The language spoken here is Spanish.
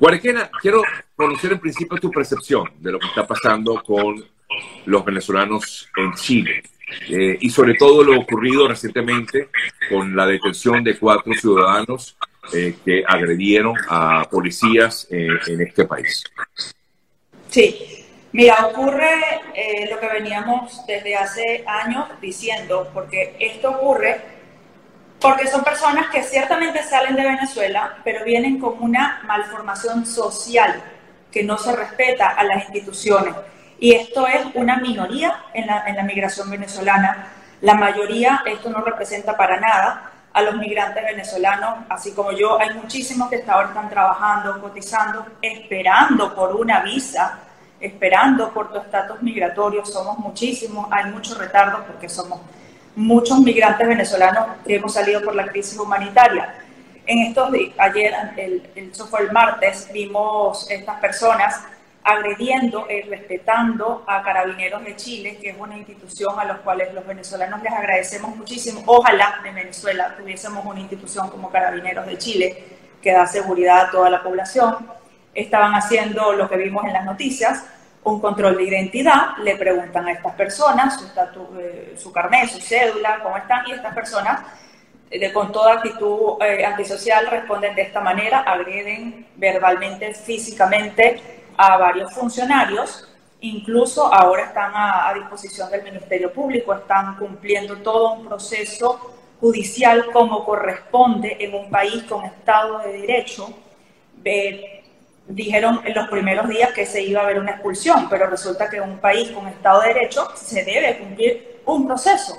Guarequena, quiero conocer en principio tu percepción de lo que está pasando con los venezolanos en Chile. Eh, y sobre todo lo ocurrido recientemente con la detención de cuatro ciudadanos eh, que agredieron a policías eh, en este país. Sí, mira, ocurre lo que veníamos desde hace años diciendo, porque esto ocurre porque son personas que ciertamente salen de Venezuela, pero vienen con una malformación social que no se respeta a las instituciones. Y esto es una minoría en la, en la migración venezolana. La mayoría, esto no representa para nada a los migrantes venezolanos, así como yo. Hay muchísimos que hasta ahora están trabajando, cotizando, esperando por una visa, esperando por tu estatus migratorio. Somos muchísimos, hay mucho retardo porque somos muchos migrantes venezolanos que hemos salido por la crisis humanitaria. En estos días, ayer, el, eso fue el martes, vimos estas personas agrediendo y respetando a Carabineros de Chile, que es una institución a los cuales los venezolanos les agradecemos muchísimo. Ojalá en Venezuela tuviésemos una institución como Carabineros de Chile que da seguridad a toda la población. Estaban haciendo lo que vimos en las noticias, un control de identidad, le preguntan a estas personas su, eh, su carnet, su cédula, cómo están, y estas personas de, con toda actitud eh, antisocial responden de esta manera, agreden verbalmente, físicamente a varios funcionarios, incluso ahora están a, disposición del Ministerio Público, están cumpliendo todo un proceso judicial como corresponde en un país con Estado de Derecho. Dijeron en los primeros días que se iba a haber una expulsión, pero resulta que en un país con Estado de Derecho se debe cumplir un proceso.